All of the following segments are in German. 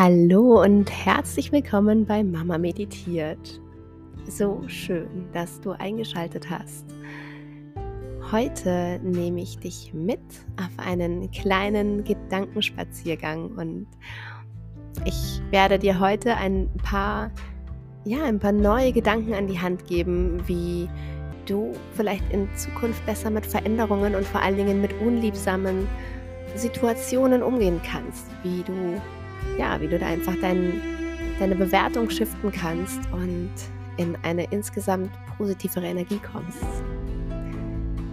Hallo und herzlich willkommen bei Mama Meditiert. So schön, dass du eingeschaltet hast. Heute nehme ich dich mit auf einen kleinen Gedankenspaziergang und ich werde dir heute ein paar ja, ein paar neue Gedanken an die Hand geben, wie du vielleicht in Zukunft besser mit Veränderungen und vor allen Dingen mit unliebsamen Situationen umgehen kannst, wie du ja, wie du da einfach dein, deine Bewertung shiften kannst und in eine insgesamt positivere Energie kommst.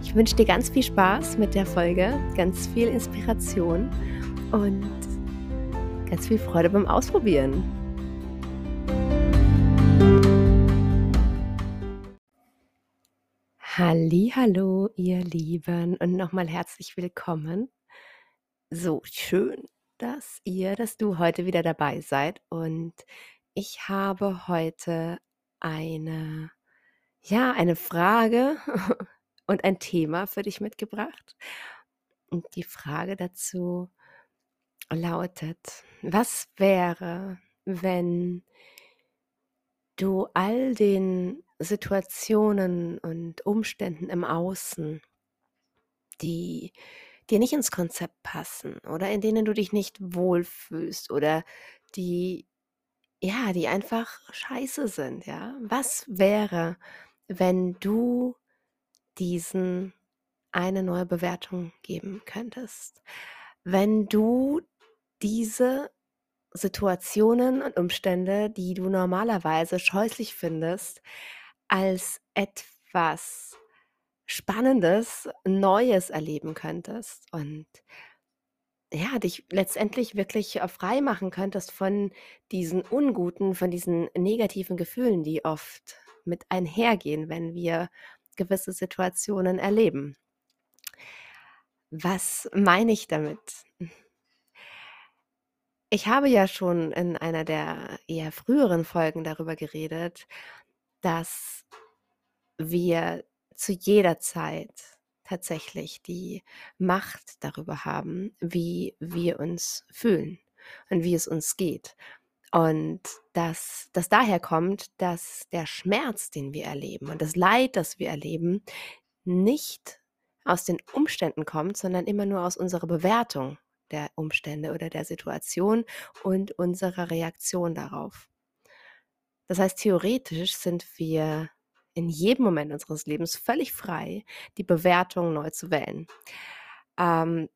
Ich wünsche dir ganz viel Spaß mit der Folge, ganz viel Inspiration und ganz viel Freude beim Ausprobieren. Hallo, ihr Lieben und nochmal herzlich willkommen. So schön, dass ihr, dass du heute wieder dabei seid und ich habe heute eine, ja, eine Frage und ein Thema für dich mitgebracht. Und die Frage dazu lautet, was wäre, wenn du all den Situationen und Umständen im Außen, die dir nicht ins Konzept passen oder in denen du dich nicht wohlfühlst oder die ja, die einfach scheiße sind, ja? Was wäre, wenn du diesen eine neue Bewertung geben könntest? Wenn du diese Situationen und Umstände, die du normalerweise scheußlich findest, als etwas Spannendes, Neues erleben könntest und ja, dich letztendlich wirklich äh, frei machen könntest von diesen unguten, von diesen negativen Gefühlen, die oft mit einhergehen, wenn wir gewisse Situationen erleben. Was meine ich damit? Ich habe ja schon in einer der eher früheren Folgen darüber geredet, dass wir zu jeder Zeit tatsächlich die Macht darüber haben, wie wir uns fühlen und wie es uns geht. Und dass das daher kommt, dass der Schmerz, den wir erleben und das Leid, das wir erleben, nicht aus den Umständen kommt, sondern immer nur aus unserer Bewertung der Umstände oder der Situation und unserer Reaktion darauf. Das heißt, theoretisch sind wir in jedem Moment unseres Lebens völlig frei, die Bewertung neu zu wählen. Ähm,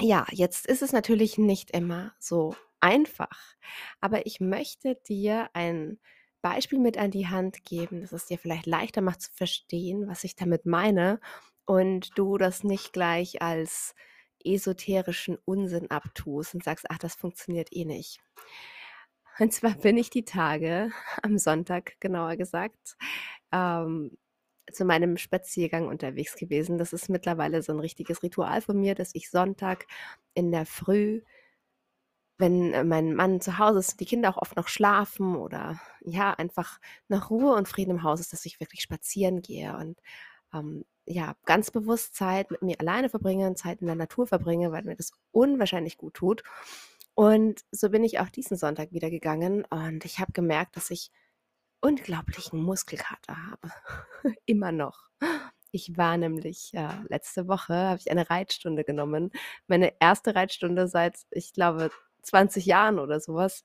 ja, jetzt ist es natürlich nicht immer so einfach, aber ich möchte dir ein Beispiel mit an die Hand geben, dass es dir vielleicht leichter macht zu verstehen, was ich damit meine und du das nicht gleich als esoterischen Unsinn abtust und sagst, ach, das funktioniert eh nicht. Und zwar bin ich die Tage, am Sonntag genauer gesagt, ähm, zu meinem Spaziergang unterwegs gewesen. Das ist mittlerweile so ein richtiges Ritual von mir, dass ich Sonntag in der Früh, wenn äh, mein Mann zu Hause ist, die Kinder auch oft noch schlafen oder ja, einfach nach Ruhe und Frieden im Haus ist, dass ich wirklich spazieren gehe und ähm, ja, ganz bewusst Zeit mit mir alleine verbringe, Zeit in der Natur verbringe, weil mir das unwahrscheinlich gut tut. Und so bin ich auch diesen Sonntag wieder gegangen und ich habe gemerkt, dass ich unglaublichen Muskelkater habe. Immer noch. Ich war nämlich ja, letzte Woche, habe ich eine Reitstunde genommen. Meine erste Reitstunde seit, ich glaube, 20 Jahren oder sowas.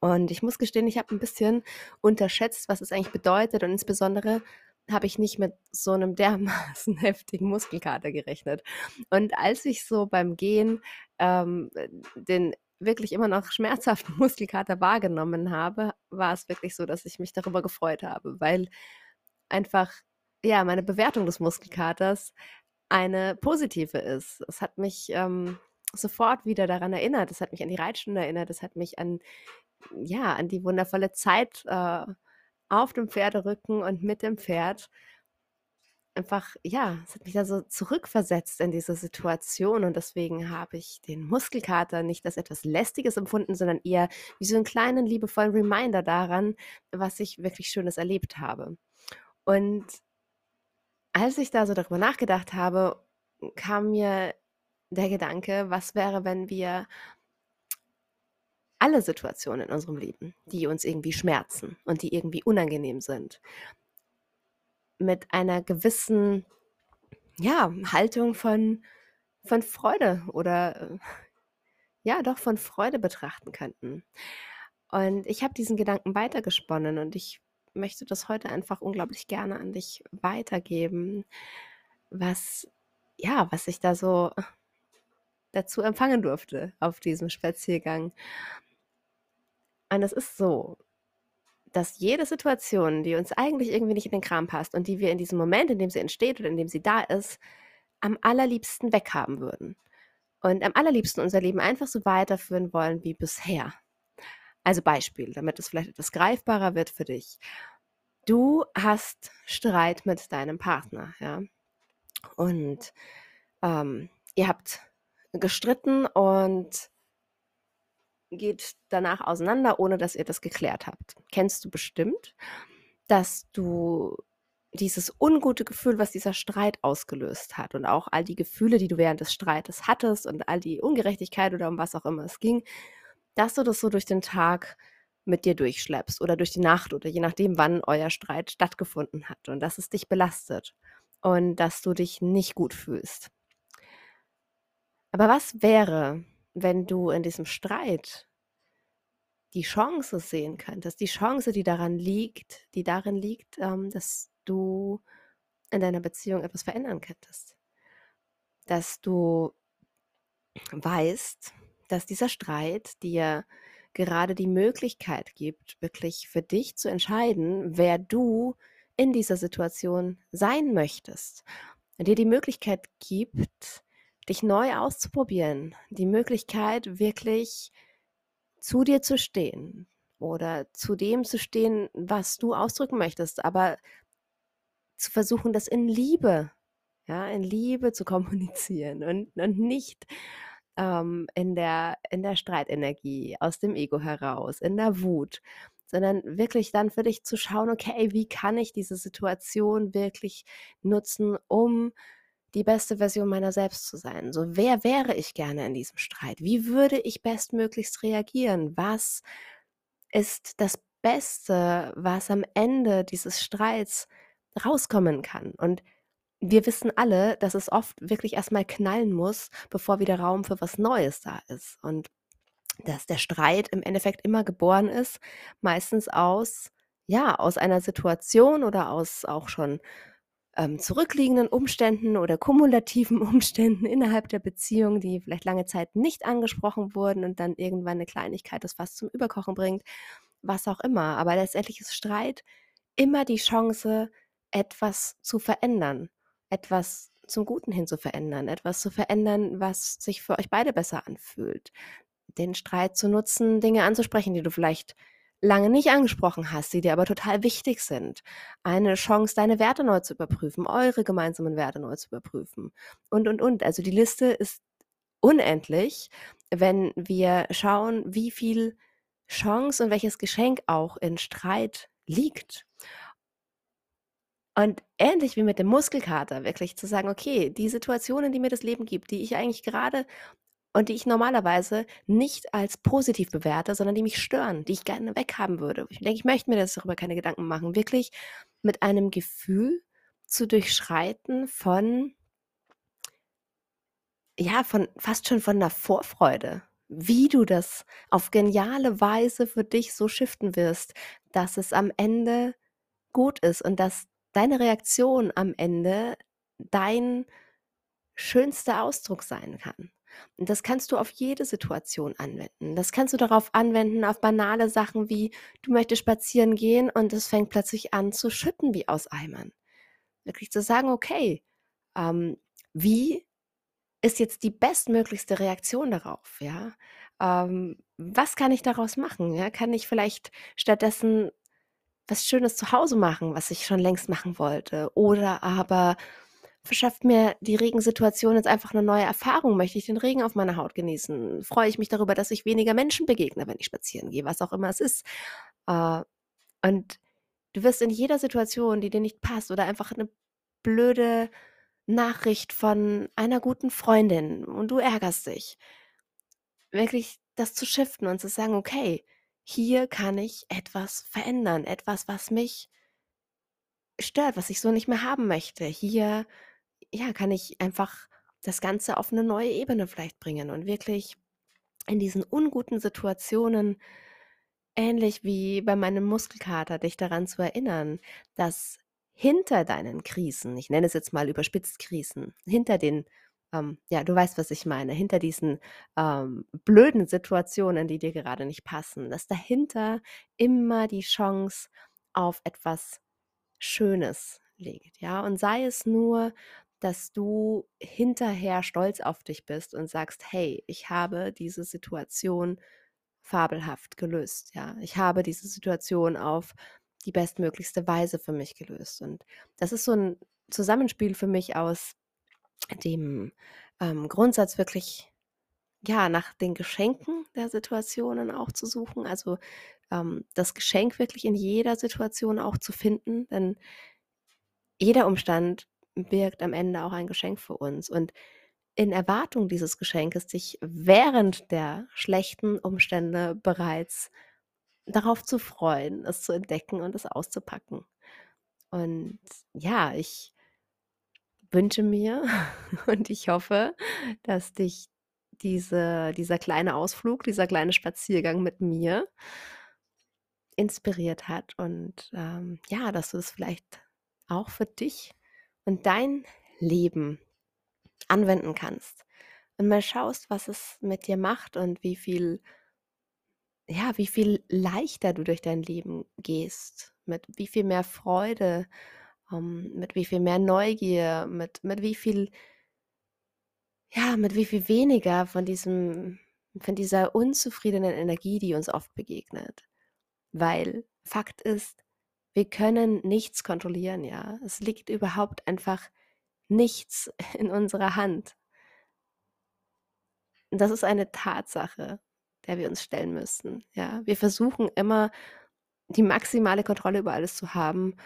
Und ich muss gestehen, ich habe ein bisschen unterschätzt, was es eigentlich bedeutet. Und insbesondere habe ich nicht mit so einem dermaßen heftigen Muskelkater gerechnet. Und als ich so beim Gehen ähm, den wirklich immer noch schmerzhaften Muskelkater wahrgenommen habe, war es wirklich so, dass ich mich darüber gefreut habe, weil einfach, ja, meine Bewertung des Muskelkaters eine positive ist. Es hat mich ähm, sofort wieder daran erinnert, es hat mich an die Reitstunde erinnert, es hat mich an, ja, an die wundervolle Zeit äh, auf dem Pferderücken und mit dem Pferd einfach, ja, es hat mich da so zurückversetzt in diese Situation und deswegen habe ich den Muskelkater nicht als etwas Lästiges empfunden, sondern eher wie so einen kleinen, liebevollen Reminder daran, was ich wirklich Schönes erlebt habe. Und als ich da so darüber nachgedacht habe, kam mir der Gedanke, was wäre, wenn wir alle Situationen in unserem Leben, die uns irgendwie schmerzen und die irgendwie unangenehm sind, mit einer gewissen ja, Haltung von, von Freude oder äh, ja, doch von Freude betrachten könnten. Und ich habe diesen Gedanken weitergesponnen und ich möchte das heute einfach unglaublich gerne an dich weitergeben, was ja, was ich da so dazu empfangen durfte auf diesem Spaziergang. Und es ist so, dass jede Situation, die uns eigentlich irgendwie nicht in den Kram passt und die wir in diesem Moment, in dem sie entsteht oder in dem sie da ist, am allerliebsten weghaben würden. Und am allerliebsten unser Leben einfach so weiterführen wollen wie bisher. Also Beispiel, damit es vielleicht etwas greifbarer wird für dich. Du hast Streit mit deinem Partner, ja. Und ähm, ihr habt gestritten und geht danach auseinander, ohne dass ihr das geklärt habt. Kennst du bestimmt, dass du dieses ungute Gefühl, was dieser Streit ausgelöst hat und auch all die Gefühle, die du während des Streites hattest und all die Ungerechtigkeit oder um was auch immer es ging, dass du das so durch den Tag mit dir durchschleppst oder durch die Nacht oder je nachdem, wann euer Streit stattgefunden hat und dass es dich belastet und dass du dich nicht gut fühlst. Aber was wäre, wenn du in diesem Streit die Chance sehen könntest, die Chance, die daran liegt, die darin liegt, ähm, dass du in deiner Beziehung etwas verändern könntest. Dass du weißt, dass dieser Streit dir gerade die Möglichkeit gibt, wirklich für dich zu entscheiden, wer du in dieser Situation sein möchtest. Dir die Möglichkeit gibt, dich neu auszuprobieren, die Möglichkeit, wirklich zu dir zu stehen oder zu dem zu stehen, was du ausdrücken möchtest, aber zu versuchen, das in Liebe, ja, in Liebe zu kommunizieren und, und nicht ähm, in, der, in der Streitenergie, aus dem Ego heraus, in der Wut, sondern wirklich dann für dich zu schauen, okay, wie kann ich diese Situation wirklich nutzen, um die beste Version meiner selbst zu sein. So, wer wäre ich gerne in diesem Streit? Wie würde ich bestmöglichst reagieren? Was ist das Beste, was am Ende dieses Streits rauskommen kann? Und wir wissen alle, dass es oft wirklich erstmal knallen muss, bevor wieder Raum für was Neues da ist. Und dass der Streit im Endeffekt immer geboren ist, meistens aus, ja, aus einer Situation oder aus auch schon ähm, zurückliegenden Umständen oder kumulativen Umständen innerhalb der Beziehung, die vielleicht lange Zeit nicht angesprochen wurden und dann irgendwann eine Kleinigkeit das fast zum Überkochen bringt, was auch immer. Aber letztendlich ist Streit immer die Chance, etwas zu verändern, etwas zum Guten hin zu verändern, etwas zu verändern, was sich für euch beide besser anfühlt. Den Streit zu nutzen, Dinge anzusprechen, die du vielleicht lange nicht angesprochen hast, die dir aber total wichtig sind. Eine Chance, deine Werte neu zu überprüfen, eure gemeinsamen Werte neu zu überprüfen. Und, und, und. Also die Liste ist unendlich, wenn wir schauen, wie viel Chance und welches Geschenk auch in Streit liegt. Und ähnlich wie mit dem Muskelkater, wirklich zu sagen, okay, die Situationen, die mir das Leben gibt, die ich eigentlich gerade und die ich normalerweise nicht als positiv bewerte, sondern die mich stören, die ich gerne weghaben würde. Ich denke, ich möchte mir das darüber keine Gedanken machen. Wirklich mit einem Gefühl zu durchschreiten von, ja, von fast schon von einer Vorfreude, wie du das auf geniale Weise für dich so shiften wirst, dass es am Ende gut ist und dass deine Reaktion am Ende dein schönster Ausdruck sein kann. Und das kannst du auf jede Situation anwenden. Das kannst du darauf anwenden, auf banale Sachen wie, du möchtest spazieren gehen und es fängt plötzlich an zu schütten wie aus Eimern. Wirklich zu sagen, okay, ähm, wie ist jetzt die bestmöglichste Reaktion darauf? Ja? Ähm, was kann ich daraus machen? Ja? Kann ich vielleicht stattdessen was Schönes zu Hause machen, was ich schon längst machen wollte? Oder aber verschafft mir die Regensituation jetzt einfach eine neue Erfahrung? Möchte ich den Regen auf meiner Haut genießen? Freue ich mich darüber, dass ich weniger Menschen begegne, wenn ich spazieren gehe, was auch immer es ist? Äh, und du wirst in jeder Situation, die dir nicht passt oder einfach eine blöde Nachricht von einer guten Freundin und du ärgerst dich, wirklich das zu shiften und zu sagen: „Okay, hier kann ich etwas verändern, etwas, was mich stört, was ich so nicht mehr haben möchte. Hier, ja, kann ich einfach das Ganze auf eine neue Ebene vielleicht bringen und wirklich in diesen unguten Situationen, ähnlich wie bei meinem Muskelkater, dich daran zu erinnern, dass hinter deinen Krisen, ich nenne es jetzt mal überspitzt Krisen, hinter den ähm, ja, du weißt, was ich meine, hinter diesen, ähm, blöden Situationen, die dir gerade nicht passen, dass dahinter immer die Chance auf etwas Schönes liegt, ja? Und sei es nur, dass du hinterher stolz auf dich bist und sagst: „Hey, ich habe diese Situation fabelhaft gelöst, ja? Ich habe diese Situation auf die bestmöglichste Weise für mich gelöst.“ Und das ist so ein Zusammenspiel für mich aus dem, ähm, Grundsatz wirklich, ja, nach den Geschenken der Situationen auch zu suchen, also, ähm, das Geschenk wirklich in jeder Situation auch zu finden, denn jeder Umstand birgt am Ende auch ein Geschenk für uns und in Erwartung dieses Geschenkes sich während der schlechten Umstände bereits darauf zu freuen, es zu entdecken und es auszupacken. Und ja, ich wünsche mir und ich hoffe, dass dich diese dieser kleine Ausflug, dieser kleine Spaziergang mit mir inspiriert hat und, ähm, ja, dass du es vielleicht auch für dich und dein Leben anwenden kannst und mal schaust, was es mit dir macht und wie viel ja, wie viel leichter du durch dein Leben gehst, mit wie viel mehr Freude, ähm, mit wie viel mehr Neugier, mit mit wie viel ja, mit wie viel weniger von diesem von dieser unzufriedenen Energie, die uns oft begegnet. Weil Fakt ist, wir können nichts kontrollieren, ja. Es liegt überhaupt einfach nichts in unserer Hand. Und das ist eine Tatsache, der wir uns stellen müssen, ja. Wir versuchen immer, die maximale Kontrolle über alles zu haben,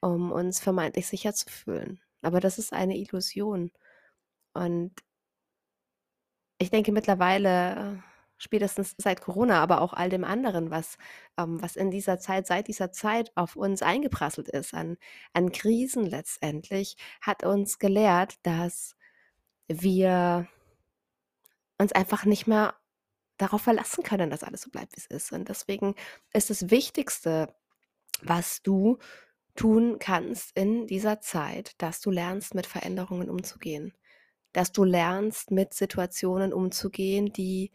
um uns vermeintlich sicher zu fühlen. Aber das ist eine Illusion. Und ich denke mittlerweile, spätestens seit Corona, aber auch all dem anderen, was, ähm, was in dieser Zeit, seit dieser Zeit auf uns eingeprasselt ist, an, an Krisen letztendlich, hat uns gelehrt, dass wir uns einfach nicht mehr darauf verlassen können, dass alles so bleibt, wie es ist. Und deswegen ist das Wichtigste, was du tun kannst in dieser Zeit, dass du lernst, mit Veränderungen umzugehen. Dass du lernst, mit Situationen umzugehen, die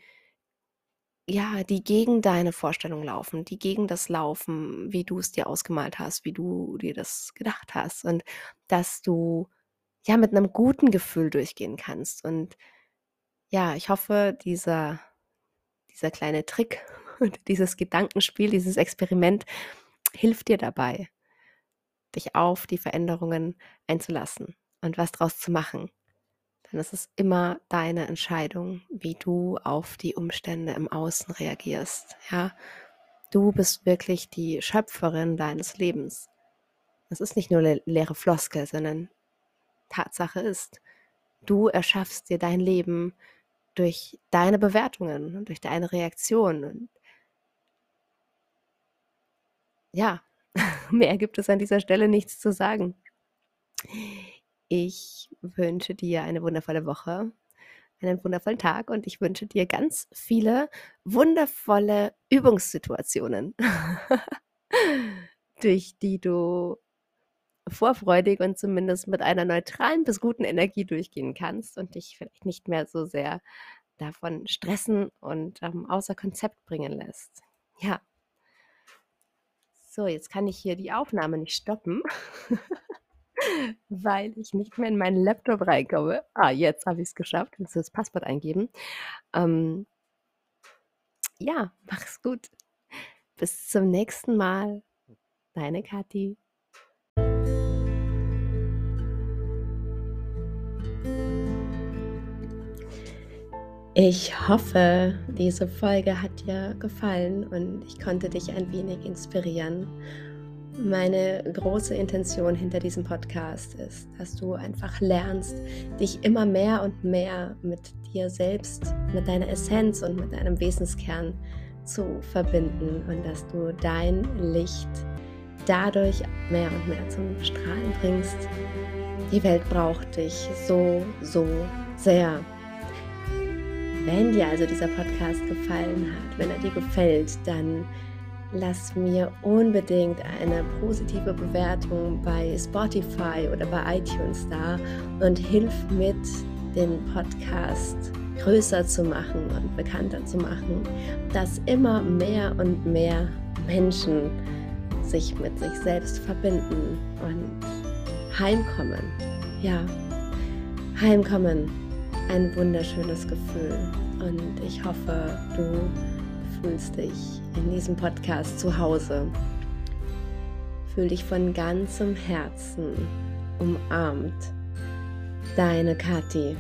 ja, die gegen deine Vorstellung laufen, die gegen das laufen, wie du es dir ausgemalt hast, wie du dir das gedacht hast und dass du ja mit einem guten Gefühl durchgehen kannst. Und ja, ich hoffe, dieser, dieser kleine Trick und dieses Gedankenspiel, dieses Experiment hilft dir dabei, dich auf die Veränderungen einzulassen und was draus zu machen. Denn es ist immer deine Entscheidung, wie du auf die Umstände im Außen reagierst. Ja, du bist wirklich die Schöpferin deines Lebens. Es ist nicht nur eine leere Floskel, sondern Tatsache ist, du erschaffst dir dein Leben durch deine Bewertungen und durch deine Reaktionen. Ja, mehr gibt es an dieser Stelle nichts zu sagen. Ich wünsche dir eine wundervolle Woche, einen wundervollen Tag und ich wünsche dir ganz viele wundervolle Übungssituationen, durch die du vorfreudig und zumindest mit einer neutralen bis guten Energie durchgehen kannst und dich vielleicht nicht mehr so sehr davon stressen und ähm, außer Konzept bringen lässt. Ja. So, jetzt kann ich hier die Aufnahme nicht stoppen. Weil ich nicht mehr in meinen Laptop reinkomme. Ah, jetzt habe ich es geschafft. Muss das Passwort eingeben. Ähm, ja, mach's gut. Bis zum nächsten Mal. Deine Kathi. Ich hoffe, diese Folge hat dir gefallen und ich konnte dich ein wenig inspirieren Meine große Intention hinter diesem Podcast ist, dass du einfach lernst, dich immer mehr und mehr mit dir selbst, mit deiner Essenz und mit deinem Wesenskern zu verbinden und dass du dein Licht dadurch mehr und mehr zum Strahlen bringst. Die Welt braucht dich so, so sehr. Wenn dir also dieser Podcast gefallen hat, wenn er dir gefällt, dann lass mir unbedingt eine positive Bewertung bei Spotify oder bei iTunes da und hilf mit, den Podcast größer zu machen und bekannter zu machen, dass immer mehr und mehr Menschen sich mit sich selbst verbinden und heimkommen. Ja, heimkommen. Ein wunderschönes Gefühl. Und ich hoffe, du fühlst dich in diesem Podcast zu Hause. Fühl dich von ganzem Herzen umarmt. Deine Kathi.